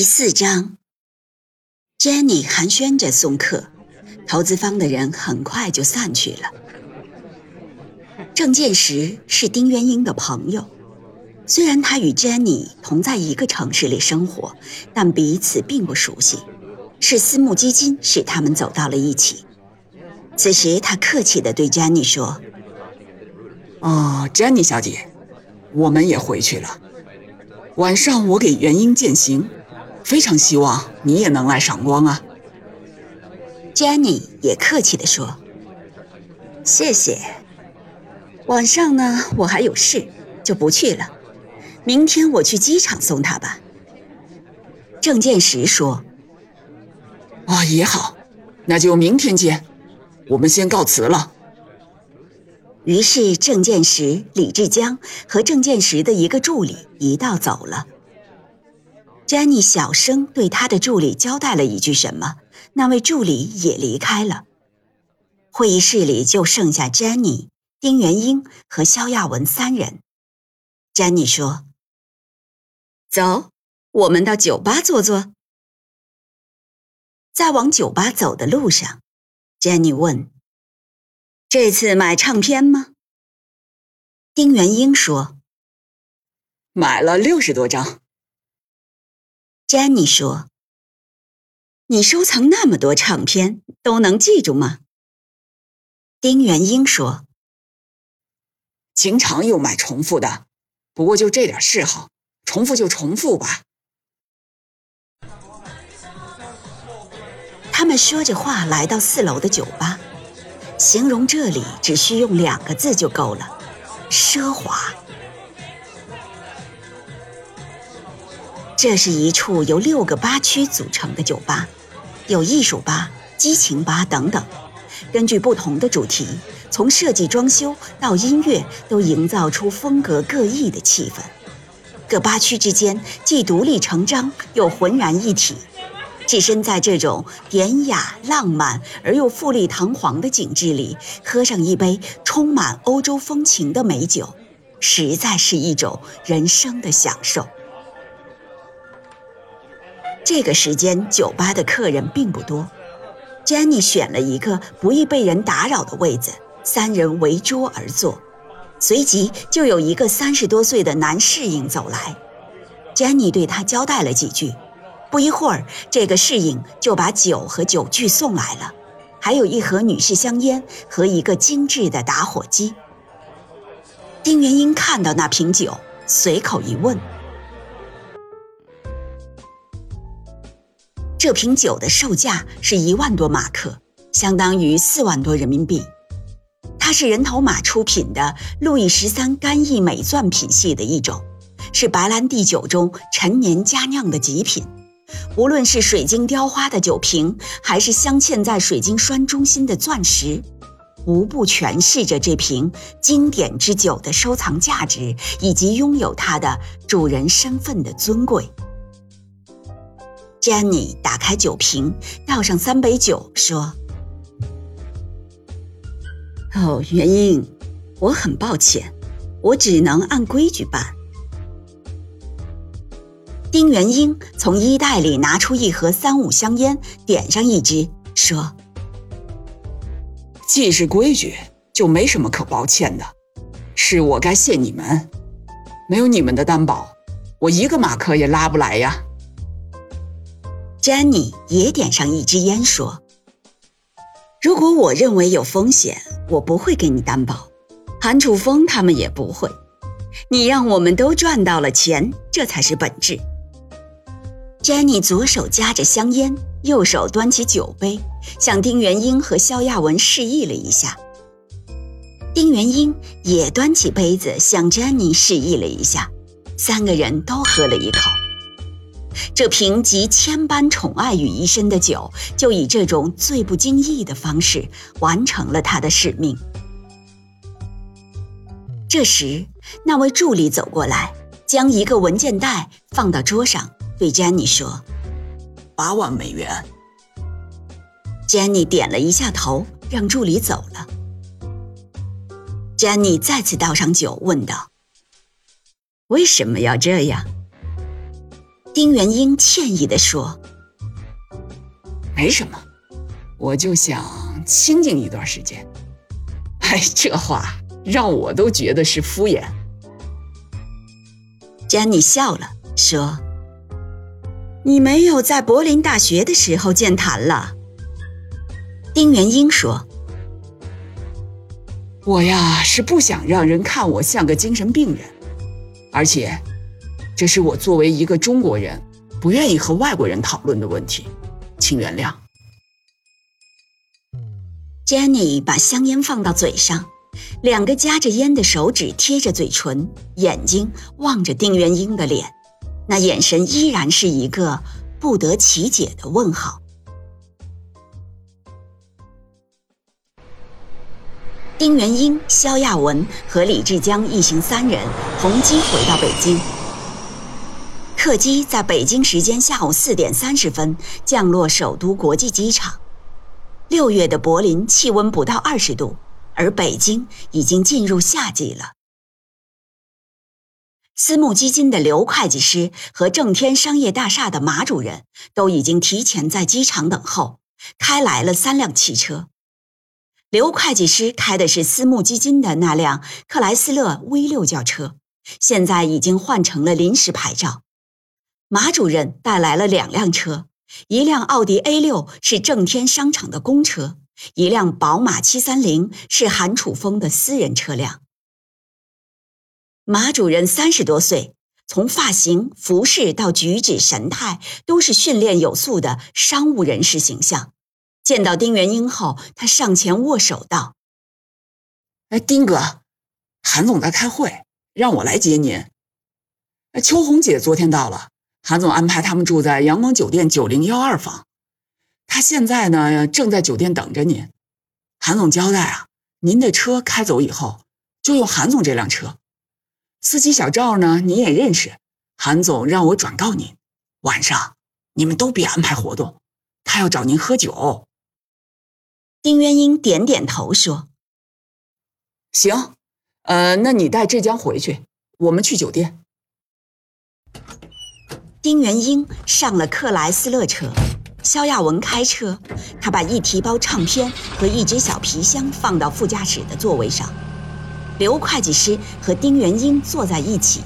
第四章，Jenny 寒暄着送客，投资方的人很快就散去了。郑建石是丁元英的朋友，虽然他与 Jenny 同在一个城市里生活，但彼此并不熟悉。是私募基金使他们走到了一起。此时，他客气地对 Jenny 说：“哦，Jenny 小姐，我们也回去了。晚上我给元英践行。”非常希望你也能来赏光啊！Jenny 也客气地说：“谢谢。晚上呢，我还有事，就不去了。明天我去机场送他吧。”郑建石说：“啊，也好，那就明天见。我们先告辞了。”于是郑建石、李志江和郑建石的一个助理一道走了。Jenny 小声对他的助理交代了一句什么，那位助理也离开了。会议室里就剩下 Jenny、丁元英和肖亚文三人。Jenny 说：“走，我们到酒吧坐坐。”在往酒吧走的路上，Jenny 问：“这次买唱片吗？”丁元英说：“买了六十多张。” Jenny 说：“你收藏那么多唱片，都能记住吗？”丁元英说：“经常有买重复的，不过就这点嗜好，重复就重复吧。”他们说着话来到四楼的酒吧，形容这里只需用两个字就够了：奢华。这是一处由六个八区组成的酒吧，有艺术吧、激情吧等等。根据不同的主题，从设计、装修到音乐，都营造出风格各异的气氛。各八区之间既独立成章，又浑然一体。置身在这种典雅、浪漫而又富丽堂皇的景致里，喝上一杯充满欧洲风情的美酒，实在是一种人生的享受。这个时间，酒吧的客人并不多。Jenny 选了一个不易被人打扰的位子，三人围桌而坐。随即就有一个三十多岁的男侍应走来，Jenny 对他交代了几句。不一会儿，这个侍应就把酒和酒具送来了，还有一盒女士香烟和一个精致的打火机。丁元英看到那瓶酒，随口一问。这瓶酒的售价是一万多马克，相当于四万多人民币。它是人头马出品的路易十三干邑美钻品系的一种，是白兰地酒中陈年佳酿的极品。无论是水晶雕花的酒瓶，还是镶嵌在水晶栓中心的钻石，无不诠释着这瓶经典之酒的收藏价值以及拥有它的主人身份的尊贵。Jenny 打开酒瓶，倒上三杯酒，说：“哦，元英，我很抱歉，我只能按规矩办。”丁元英从衣袋里拿出一盒三五香烟，点上一支，说：“既是规矩，就没什么可抱歉的，是我该谢你们，没有你们的担保，我一个马克也拉不来呀。” Jenny 也点上一支烟，说：“如果我认为有风险，我不会给你担保。韩楚风他们也不会。你让我们都赚到了钱，这才是本质。”Jenny 左手夹着香烟，右手端起酒杯，向丁元英和肖亚文示意了一下。丁元英也端起杯子向 Jenny 示意了一下，三个人都喝了一口。这瓶集千般宠爱于一身的酒，就以这种最不经意的方式完成了他的使命。这时，那位助理走过来，将一个文件袋放到桌上，对詹妮说：“八万美元。”詹妮点了一下头，让助理走了。詹妮再次倒上酒，问道：“为什么要这样？”丁元英歉意地说：“没什么，我就想清静一段时间。”哎，这话让我都觉得是敷衍。詹妮笑了，说：“你没有在柏林大学的时候健谈了。”丁元英说：“我呀，是不想让人看我像个精神病人，而且。”这是我作为一个中国人不愿意和外国人讨论的问题，请原谅。Jenny 把香烟放到嘴上，两个夹着烟的手指贴着嘴唇，眼睛望着丁元英的脸，那眼神依然是一个不得其解的问号。丁元英、肖亚文和李志江一行三人同机回到北京。客机在北京时间下午四点三十分降落首都国际机场。六月的柏林气温不到二十度，而北京已经进入夏季了。私募基金的刘会计师和正天商业大厦的马主任都已经提前在机场等候，开来了三辆汽车。刘会计师开的是私募基金的那辆克莱斯勒 V 六轿车，现在已经换成了临时牌照。马主任带来了两辆车，一辆奥迪 A 六是正天商场的公车，一辆宝马七三零是韩楚风的私人车辆。马主任三十多岁，从发型、服饰到举止神态，都是训练有素的商务人士形象。见到丁元英后，他上前握手道：“哎，丁哥，韩总在开会，让我来接您。哎，秋红姐昨天到了。”韩总安排他们住在阳光酒店九零幺二房，他现在呢正在酒店等着您。韩总交代啊，您的车开走以后就用韩总这辆车，司机小赵呢您也认识，韩总让我转告您，晚上你们都别安排活动，他要找您喝酒。丁元英点点头说：“行，呃，那你带浙江回去，我们去酒店。”丁元英上了克莱斯勒车，肖亚文开车。他把一提包唱片和一只小皮箱放到副驾驶的座位上。刘会计师和丁元英坐在一起，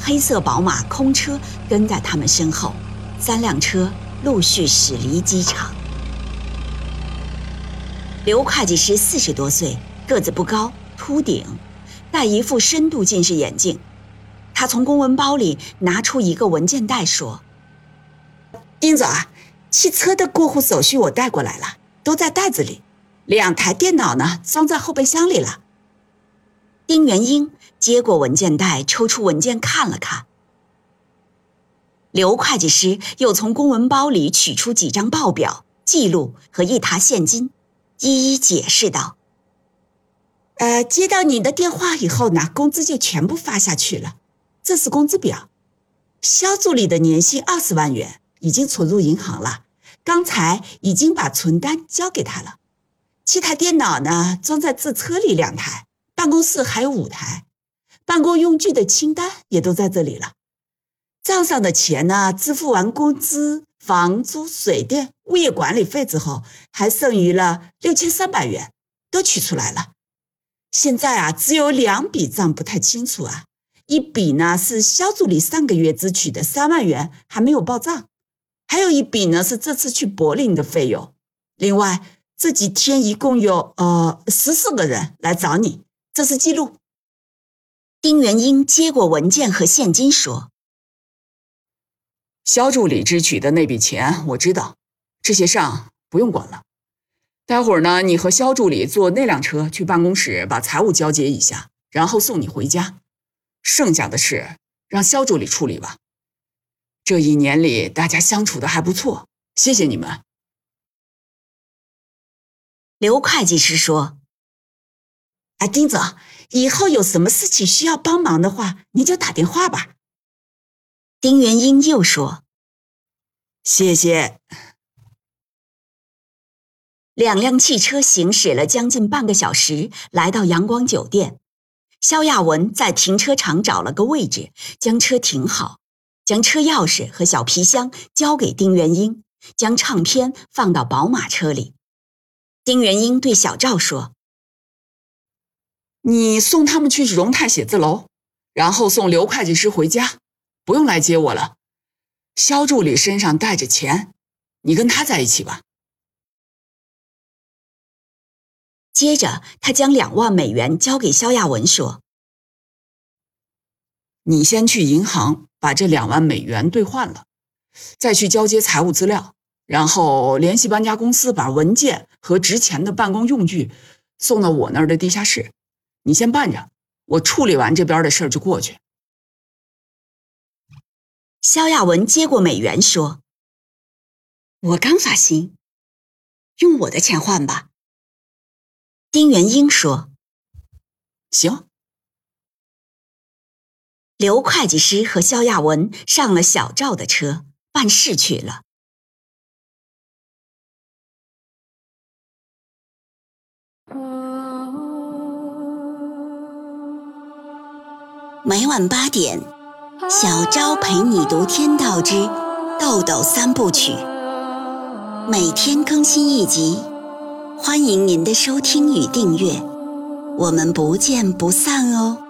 黑色宝马空车跟在他们身后。三辆车陆续驶离机场。刘会计师四十多岁，个子不高，秃顶，戴一副深度近视眼镜。他从公文包里拿出一个文件袋，说：“丁总啊，汽车的过户手续我带过来了，都在袋子里。两台电脑呢，装在后备箱里了。”丁元英接过文件袋，抽出文件看了看。刘会计师又从公文包里取出几张报表、记录和一沓现金，一一解释道：“呃，接到你的电话以后呢，工资就全部发下去了。”这是工资表，肖助理的年薪二十万元已经存入银行了，刚才已经把存单交给他了。七台电脑呢，装在自车里两台，办公室还有五台，办公用具的清单也都在这里了。账上的钱呢，支付完工资、房租、水电、物业管理费之后，还剩余了六千三百元，都取出来了。现在啊，只有两笔账不太清楚啊。一笔呢是肖助理上个月支取的三万元还没有报账，还有一笔呢是这次去柏林的费用。另外这几天一共有呃十四个人来找你，这是记录。丁元英接过文件和现金说：“肖助理支取的那笔钱我知道，这些账不用管了。待会儿呢，你和肖助理坐那辆车去办公室把财务交接一下，然后送你回家。”剩下的事让肖助理处理吧。这一年里，大家相处的还不错，谢谢你们。刘会计师说：“啊，丁总，以后有什么事情需要帮忙的话，您就打电话吧。”丁元英又说：“谢谢。”两辆汽车行驶了将近半个小时，来到阳光酒店。肖亚文在停车场找了个位置，将车停好，将车钥匙和小皮箱交给丁元英，将唱片放到宝马车里。丁元英对小赵说：“你送他们去荣泰写字楼，然后送刘会计师回家，不用来接我了。肖助理身上带着钱，你跟他在一起吧。”接着，他将两万美元交给肖亚文，说：“你先去银行把这两万美元兑换了，再去交接财务资料，然后联系搬家公司把文件和值钱的办公用具送到我那儿的地下室。你先办着，我处理完这边的事儿就过去。”肖亚文接过美元，说：“我刚发薪，用我的钱换吧。”丁元英说：“行。”刘会计师和肖亚文上了小赵的车，办事去了。每晚八点，小昭陪你读《天道之豆豆三部曲》，每天更新一集。欢迎您的收听与订阅，我们不见不散哦。